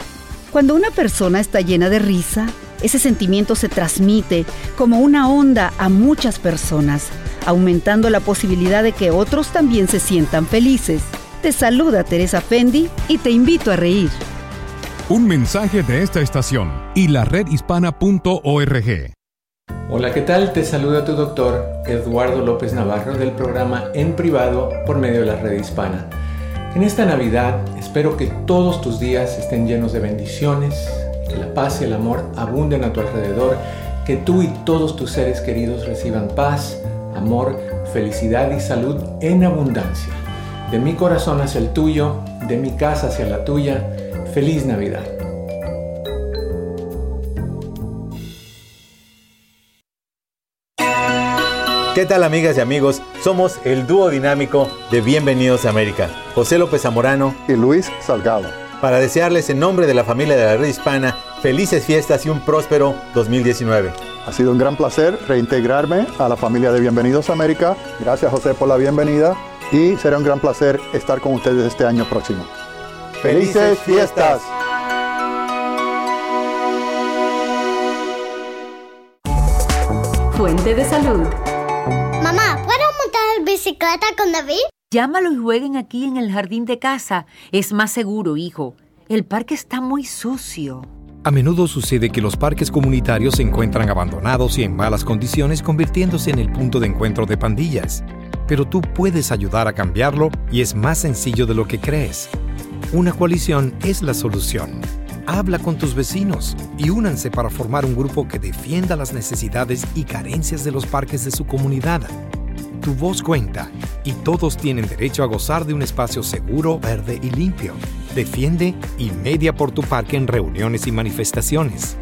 Cuando una persona está llena de risa, ese sentimiento se transmite como una onda a muchas personas, aumentando la posibilidad de que otros también se sientan felices. Te saluda Teresa Fendi y te invito a reír. Un mensaje de esta estación y la redhispana.org. Hola, ¿qué tal? Te saluda tu doctor Eduardo López Navarro del programa En Privado por medio de la red hispana. En esta Navidad espero que todos tus días estén llenos de bendiciones, que la paz y el amor abunden a tu alrededor, que tú y todos tus seres queridos reciban paz, amor, felicidad y salud en abundancia. De mi corazón hacia el tuyo, de mi casa hacia la tuya, feliz Navidad. ¿Qué tal amigas y amigos? Somos el dúo dinámico de Bienvenidos a América, José López Zamorano y Luis Salgado. Para desearles en nombre de la familia de la red hispana felices fiestas y un próspero 2019. Ha sido un gran placer reintegrarme a la familia de Bienvenidos a América. Gracias José por la bienvenida y será un gran placer estar con ustedes este año próximo. ¡Felices fiestas! Fuente de salud. Mamá, ¿puedo montar bicicleta con David? Llámalo y jueguen aquí en el jardín de casa. Es más seguro, hijo. El parque está muy sucio. A menudo sucede que los parques comunitarios se encuentran abandonados y en malas condiciones, convirtiéndose en el punto de encuentro de pandillas. Pero tú puedes ayudar a cambiarlo y es más sencillo de lo que crees. Una coalición es la solución. Habla con tus vecinos y únanse para formar un grupo que defienda las necesidades y carencias de los parques de su comunidad. Tu voz cuenta y todos tienen derecho a gozar de un espacio seguro, verde y limpio. Defiende y media por tu parque en reuniones y manifestaciones.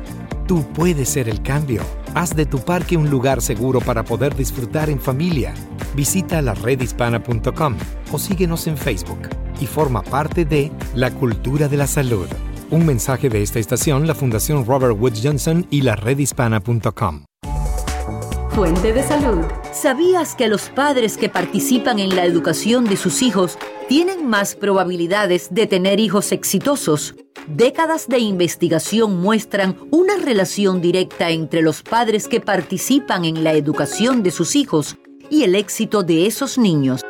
Tú puedes ser el cambio. Haz de tu parque un lugar seguro para poder disfrutar en familia. Visita la redhispana.com o síguenos en Facebook y forma parte de la cultura de la salud. Un mensaje de esta estación, la Fundación Robert Wood Johnson y la redhispana.com. Fuente de salud. ¿Sabías que los padres que participan en la educación de sus hijos tienen más probabilidades de tener hijos exitosos? Décadas de investigación muestran una relación directa entre los padres que participan en la educación de sus hijos y el éxito de esos niños.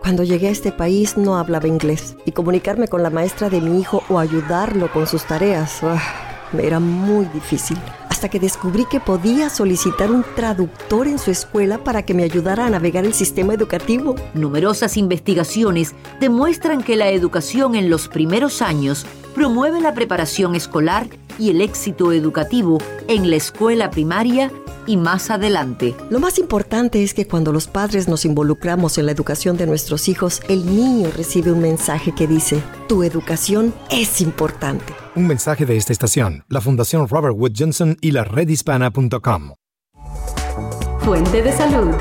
Cuando llegué a este país no hablaba inglés y comunicarme con la maestra de mi hijo o ayudarlo con sus tareas ¡ah! era muy difícil. Hasta que descubrí que podía solicitar un traductor en su escuela para que me ayudara a navegar el sistema educativo. Numerosas investigaciones demuestran que la educación en los primeros años promueve la preparación escolar y el éxito educativo en la escuela primaria y más adelante. Lo más importante es que cuando los padres nos involucramos en la educación de nuestros hijos, el niño recibe un mensaje que dice, tu educación es importante. Un mensaje de esta estación, la Fundación Robert Wood Johnson y la redhispana.com. Fuente de salud.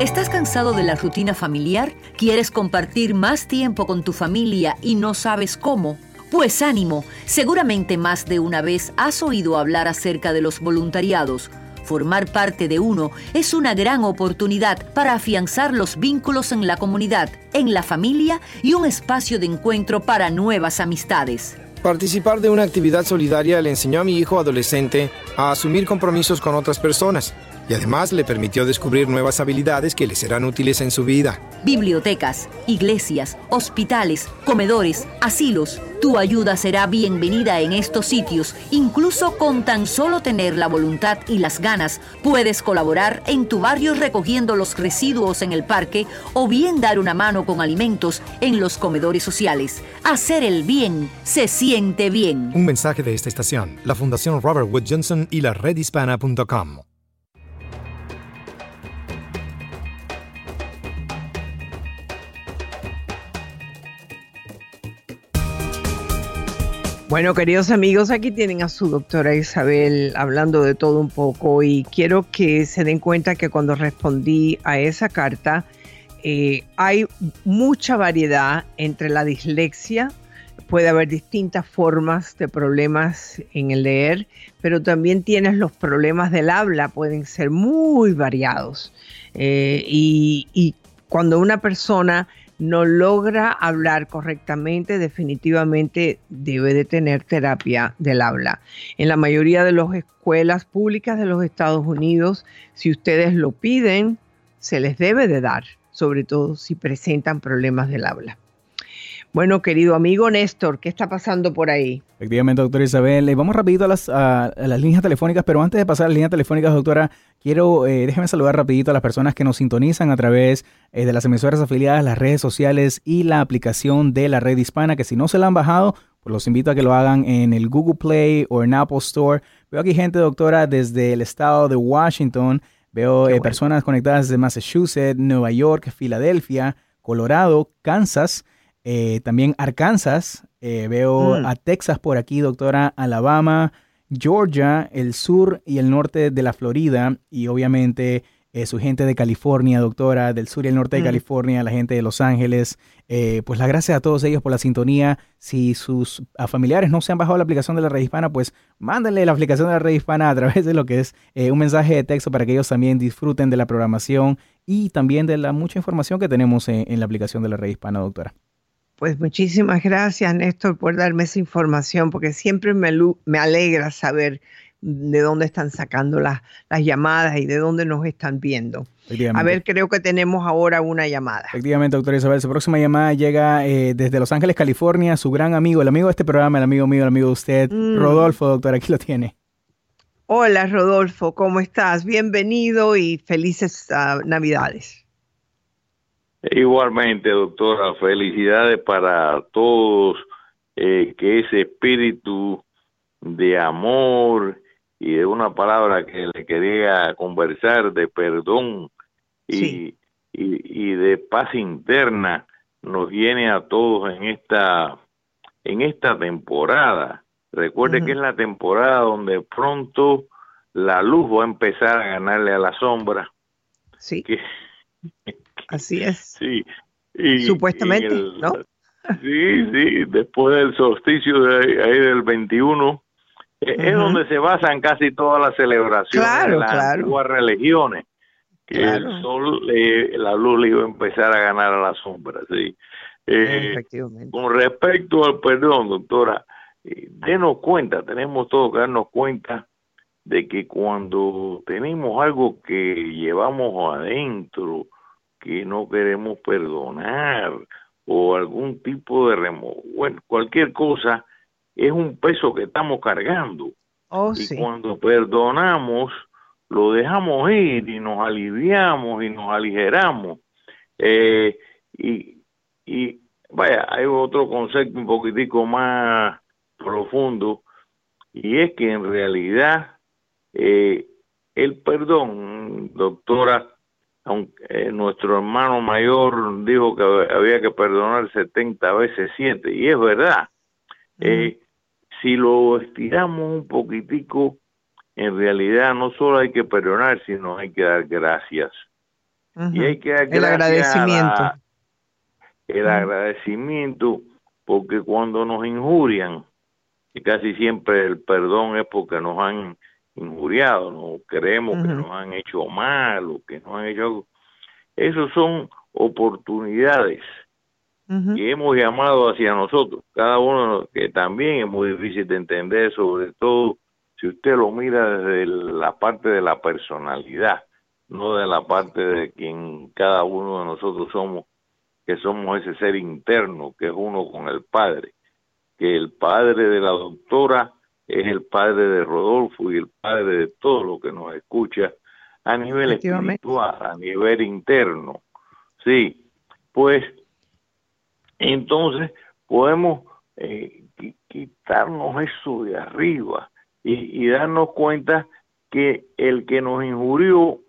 ¿Estás cansado de la rutina familiar? ¿Quieres compartir más tiempo con tu familia y no sabes cómo? Pues ánimo, seguramente más de una vez has oído hablar acerca de los voluntariados. Formar parte de uno es una gran oportunidad para afianzar los vínculos en la comunidad, en la familia y un espacio de encuentro para nuevas amistades. Participar de una actividad solidaria le enseñó a mi hijo adolescente a asumir compromisos con otras personas y además le permitió descubrir nuevas habilidades que le serán útiles en su vida. Bibliotecas, iglesias, hospitales, comedores, asilos. Tu ayuda será bienvenida en estos sitios. Incluso con tan solo tener la voluntad y las ganas, puedes colaborar en tu barrio recogiendo los residuos en el parque o bien dar una mano con alimentos en los comedores sociales. Hacer el bien se siente bien. Un mensaje de esta estación, la Fundación Robert Wood Johnson y la redhispana.com. Bueno, queridos amigos, aquí tienen a su doctora Isabel hablando de todo un poco y quiero que se den cuenta que cuando respondí a esa carta eh, hay mucha variedad entre la dislexia, puede haber distintas formas de problemas en el leer, pero también tienes los problemas del habla, pueden ser muy variados. Eh, y, y cuando una persona no logra hablar correctamente, definitivamente debe de tener terapia del habla. En la mayoría de las escuelas públicas de los Estados Unidos, si ustedes lo piden, se les debe de dar, sobre todo si presentan problemas del habla. Bueno, querido amigo Néstor, ¿qué está pasando por ahí? Efectivamente, doctora Isabel. Eh, vamos rapidito a las, las líneas telefónicas, pero antes de pasar a las líneas telefónicas, doctora, quiero, eh, déjeme saludar rapidito a las personas que nos sintonizan a través eh, de las emisoras afiliadas, las redes sociales y la aplicación de la red hispana, que si no se la han bajado, pues los invito a que lo hagan en el Google Play o en Apple Store. Veo aquí gente, doctora, desde el estado de Washington. Veo personas conectadas desde Massachusetts, Nueva York, Filadelfia, Colorado, Kansas. Eh, también Arkansas, eh, veo mm. a Texas por aquí, doctora, Alabama, Georgia, el sur y el norte de la Florida y obviamente eh, su gente de California, doctora, del sur y el norte de mm. California, la gente de Los Ángeles. pues las gracias a todos ellos por la sintonía. Si sus familiares no se han bajado la aplicación de la red hispana, pues mándenle la aplicación de la red hispana a través de lo que es un mensaje de texto para que ellos también disfruten de la programación y también de la mucha información que tenemos en la aplicación de la red hispana, doctora. Pues muchísimas gracias, Néstor, por darme esa información, porque siempre me, me alegra saber de dónde están sacando las, las llamadas y de dónde nos están viendo. A ver, creo que tenemos ahora una llamada. Efectivamente, doctora Isabel, su próxima llamada llega eh, desde Los Ángeles, California, su gran amigo, el amigo de este programa, el amigo mío, el amigo de usted, mm. Rodolfo, doctor, aquí lo tiene. Hola, Rodolfo, ¿cómo estás? Bienvenido y felices ah, Navidades. Igualmente, doctora, felicidades para todos, eh, que ese espíritu de amor y de una palabra que le quería conversar, de perdón y, y, de paz interna, nos viene a todos en esta, en esta temporada. Recuerde que es la temporada donde pronto la luz va a empezar a ganarle a la sombra. Sí. Así es. Sí. Supuestamente, ¿no? Sí, sí, después del solsticio de ahí del 21, e, es donde se basan casi todas las celebraciones de las antiguas religiones. Que el sol, la luz le iba a empezar a ganar a la sombra, sí. Eh, con respecto al perdón, doctora, eh, denos cuenta, tenemos todos que darnos cuenta de que cuando tenemos algo que llevamos adentro, que no queremos perdonar o algún tipo de remo bueno, cualquier cosa es un peso que estamos cargando. Oh, y cuando perdonamos, lo dejamos ir y nos aliviamos y nos aligeramos. Eh, y, y vaya, hay otro concepto un poquitico más profundo y es que en realidad eh, el perdón, doctora, aunque eh, nuestro hermano mayor dijo que había que perdonar 70 veces 7, y es verdad. Eh, si lo estiramos un poquitico, en realidad no solo hay que perdonar, sino hay que dar gracias. Y hay que dar el agradecimiento. el agradecimiento, porque cuando nos injurian, y casi siempre el perdón es porque nos han injuriado, no creemos que nos han hecho mal o que nos han hecho algo. Esos son oportunidades que hemos llamado hacia nosotros, cada uno que también es muy difícil de entender, sobre todo si usted lo mira desde la parte de la personalidad, no de la parte de quien cada uno de nosotros somos, que somos ese ser interno que es uno con el Padre, que el Padre de la doctora es el padre de Rodolfo y el padre de todo lo que nos escucha a nivel espiritual, a nivel interno. Sí, pues entonces podemos eh, quitarnos eso de arriba y, darnos cuenta que el que nos injurió,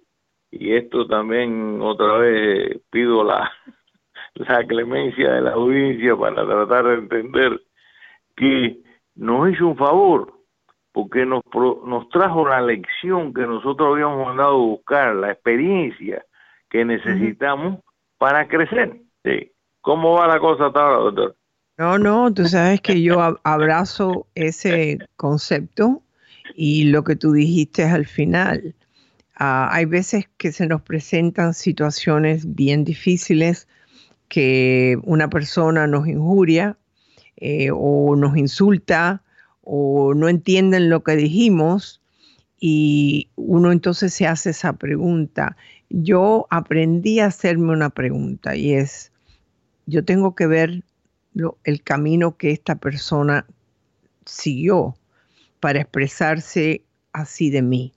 y esto también otra vez pido la, la clemencia de la audiencia para tratar de entender que nos hizo un favor porque nos, nos trajo la lección que nosotros habíamos mandado a buscar, la experiencia que necesitamos para crecer. Sí. ¿Cómo va la cosa hasta ahora, doctor? No, no, tú sabes que yo abrazo ese concepto y lo que tú dijiste al final. Ah, hay veces que se nos presentan situaciones bien difíciles que una persona nos injuria eh, o nos insulta o no entienden lo que dijimos y uno entonces se hace esa pregunta. Yo aprendí a hacerme una pregunta y es, yo tengo que ver el camino que esta persona siguió para expresarse así de mí.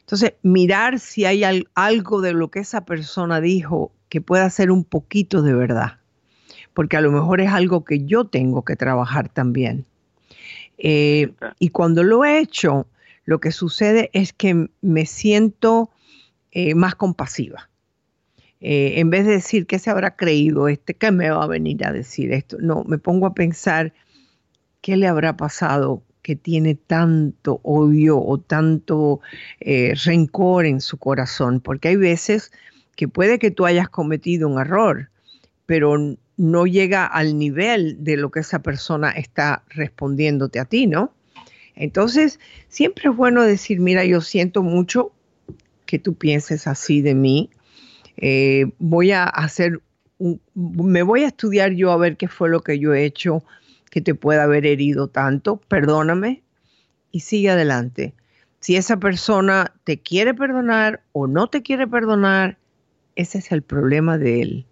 Entonces, mirar si hay algo de lo que esa persona dijo que pueda ser un poquito de verdad, porque a lo mejor es algo que yo tengo que trabajar también. Eh, y cuando lo he hecho, lo que sucede es que me siento eh, más compasiva. Eh, en vez de decir qué se habrá creído este, qué me va a venir a decir esto, no, me pongo a pensar qué le habrá pasado que tiene tanto odio o tanto rencor en su corazón, porque hay veces que puede que tú hayas cometido un error, pero no llega al nivel de lo que esa persona está respondiéndote a ti, ¿no? Entonces, siempre es bueno decir, mira, yo siento mucho que tú pienses así de mí. Eh, voy a hacer, me voy a estudiar yo a ver qué fue lo que yo he hecho que te pueda haber herido tanto. Perdóname y sigue adelante. Si esa persona te quiere perdonar o no te quiere perdonar, ese es el problema de él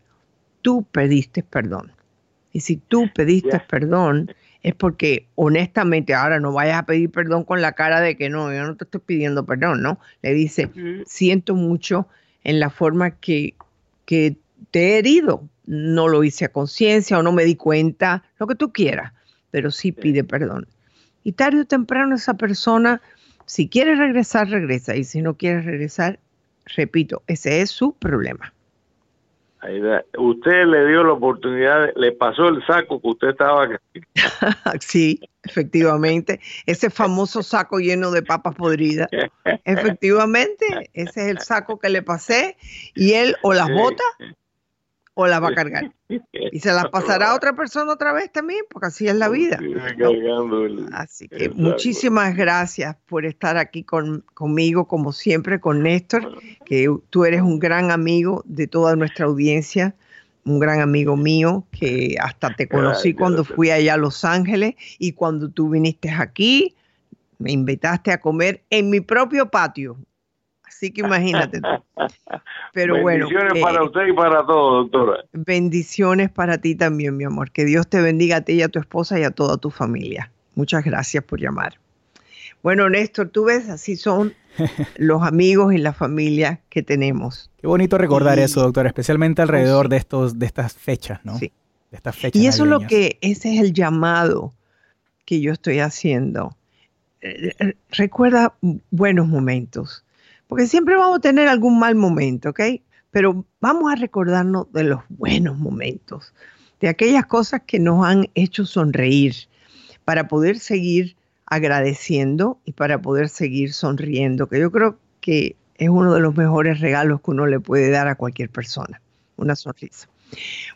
tú pediste perdón. Y si tú pediste perdón, es porque honestamente ahora no vayas a pedir perdón con la cara de que no, yo no te estoy pidiendo perdón, ¿no? Le dice, siento mucho en la forma que, que te he herido. No lo hice a conciencia o no me di cuenta, lo que tú quieras, pero sí pide perdón. Y tarde o temprano esa persona, si quiere regresar, regresa. Y si no quiere regresar, repito, ese es su problema. Usted le dio la oportunidad, le pasó el saco que usted estaba. sí, efectivamente. Ese famoso saco lleno de papas podridas. Efectivamente, ese es el saco que le pasé y él o las bota o la va a cargar. Y se las pasará a otra persona otra vez también, porque así es la vida. Así que muchísimas gracias por estar aquí conmigo, como siempre, con Néstor, que tú eres un gran amigo de toda nuestra audiencia, un gran amigo mío, que hasta te conocí cuando fui allá a Los Ángeles y cuando tú viniste aquí, me invitaste a comer en mi propio patio. Así que imagínate. Pero bueno. Bendiciones para eh, usted y para todos, doctora. Bendiciones para ti también, mi amor. Que Dios te bendiga a ti y a tu esposa y a toda tu familia. Muchas gracias por llamar. Bueno, Néstor, tú ves, así son los amigos y la familia que tenemos. Qué bonito recordar eso, doctora, especialmente alrededor de estos, de estas fechas, ¿no? Sí. De estas fechas. Y eso es lo que, ese es el llamado que yo estoy haciendo. Eh, eh, recuerda buenos momentos porque siempre vamos a tener algún mal momento, ¿ok? Pero vamos a recordarnos de los buenos momentos, de aquellas cosas que nos han hecho sonreír, para poder seguir agradeciendo y para poder seguir sonriendo, que yo creo que es uno de los mejores regalos que uno le puede dar a cualquier persona, una sonrisa.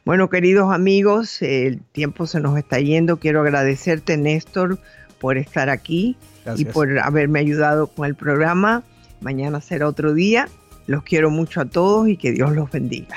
Bueno, queridos amigos, el tiempo se nos está yendo. Quiero agradecerte, Néstor, por estar aquí y por haberme ayudado con el programa. Mañana será otro día. Los quiero mucho a todos y que Dios los bendiga.